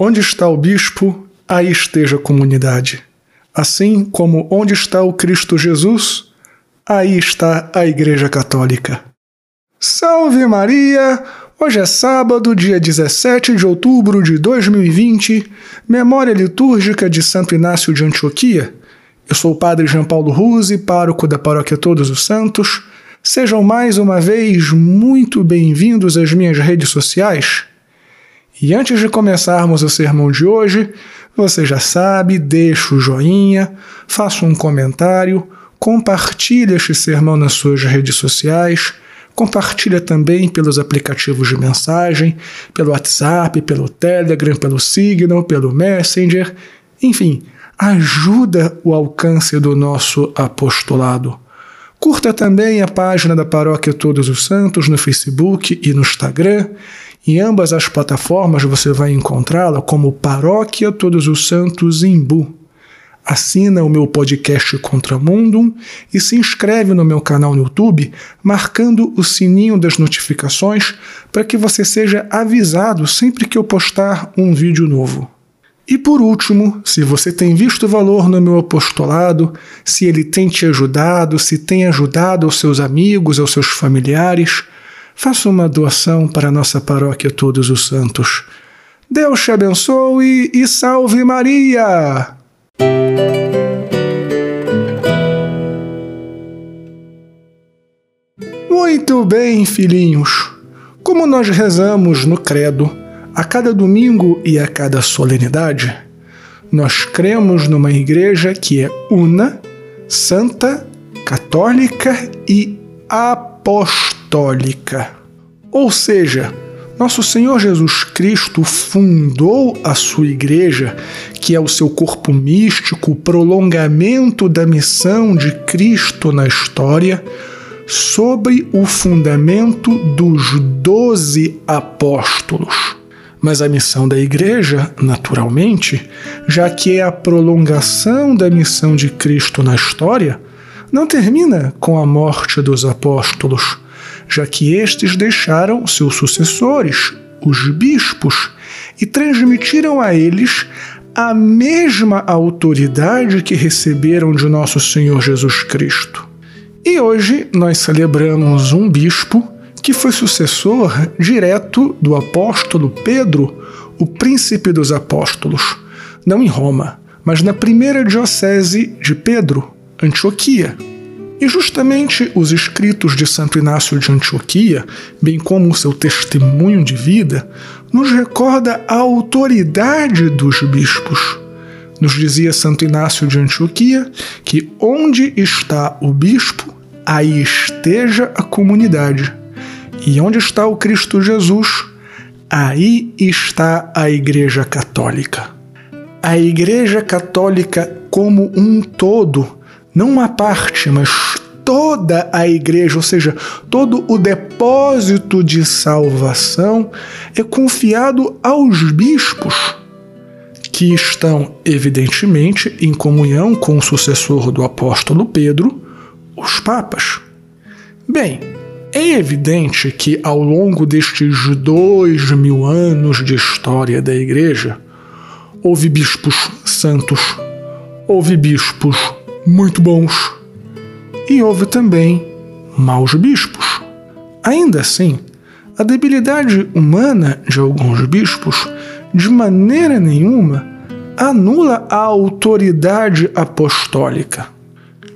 Onde está o bispo, aí esteja a comunidade. Assim como onde está o Cristo Jesus, aí está a Igreja Católica. Salve Maria! Hoje é sábado, dia 17 de outubro de 2020, memória litúrgica de Santo Inácio de Antioquia. Eu sou o Padre João Paulo Ruse, pároco da Paróquia Todos os Santos. Sejam mais uma vez muito bem-vindos às minhas redes sociais. E antes de começarmos o sermão de hoje, você já sabe, deixa o joinha, faça um comentário, compartilhe este sermão nas suas redes sociais, compartilha também pelos aplicativos de mensagem, pelo WhatsApp, pelo Telegram, pelo Signal, pelo Messenger, enfim, ajuda o alcance do nosso apostolado. Curta também a página da Paróquia Todos os Santos no Facebook e no Instagram em ambas as plataformas você vai encontrá-la como Paróquia Todos os Santos Imbu. Assina o meu podcast Contramundum e se inscreve no meu canal no YouTube, marcando o sininho das notificações para que você seja avisado sempre que eu postar um vídeo novo. E por último, se você tem visto valor no meu apostolado, se ele tem te ajudado, se tem ajudado aos seus amigos, aos seus familiares, faça uma doação para a nossa paróquia Todos os Santos. Deus te abençoe e salve Maria! Muito bem, filhinhos. Como nós rezamos no Credo, a cada domingo e a cada solenidade, nós cremos numa igreja que é una, santa, católica e apostólica apostólica. Ou seja, nosso Senhor Jesus Cristo fundou a sua igreja, que é o seu corpo místico, o prolongamento da missão de Cristo na história, sobre o fundamento dos doze apóstolos. Mas a missão da igreja, naturalmente, já que é a prolongação da missão de Cristo na história, não termina com a morte dos apóstolos já que estes deixaram seus sucessores, os bispos, e transmitiram a eles a mesma autoridade que receberam de nosso Senhor Jesus Cristo. E hoje nós celebramos um bispo que foi sucessor direto do apóstolo Pedro, o príncipe dos apóstolos, não em Roma, mas na primeira diocese de Pedro, Antioquia. E justamente os escritos de Santo Inácio de Antioquia, bem como o seu testemunho de vida, nos recorda a autoridade dos bispos. Nos dizia Santo Inácio de Antioquia que onde está o bispo, aí esteja a comunidade. E onde está o Cristo Jesus, aí está a Igreja Católica. A Igreja Católica como um todo não uma parte, mas toda a igreja, ou seja, todo o depósito de salvação é confiado aos bispos, que estão, evidentemente, em comunhão com o sucessor do apóstolo Pedro, os papas. Bem, é evidente que ao longo destes dois mil anos de história da igreja, houve bispos santos, houve bispos muito bons, e houve também maus bispos. Ainda assim, a debilidade humana de alguns bispos, de maneira nenhuma, anula a autoridade apostólica.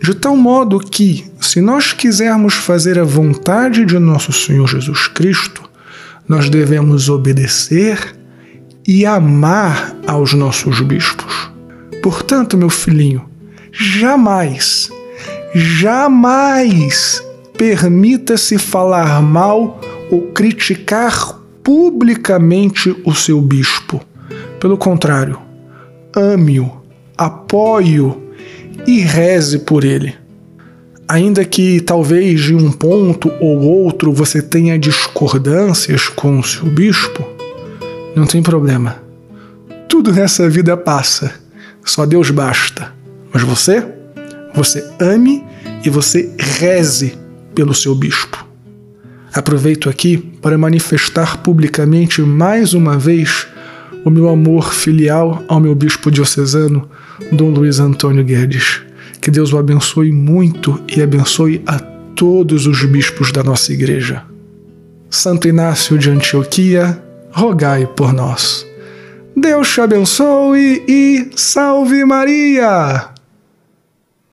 De tal modo que, se nós quisermos fazer a vontade de nosso Senhor Jesus Cristo, nós devemos obedecer e amar aos nossos bispos. Portanto, meu filhinho, jamais, jamais permita-se falar mal ou criticar publicamente o seu bispo. Pelo contrário, ame-o, apoie-o e reze por ele. Ainda que talvez de um ponto ou outro você tenha discordâncias com o seu bispo, não tem problema. Tudo nessa vida passa, só Deus basta. Mas você, você ame e você reze pelo seu bispo. Aproveito aqui para manifestar publicamente mais uma vez o meu amor filial ao meu bispo diocesano, Dom Luiz Antônio Guedes. Que Deus o abençoe muito e abençoe a todos os bispos da nossa igreja. Santo Inácio de Antioquia, rogai por nós. Deus te abençoe e salve Maria!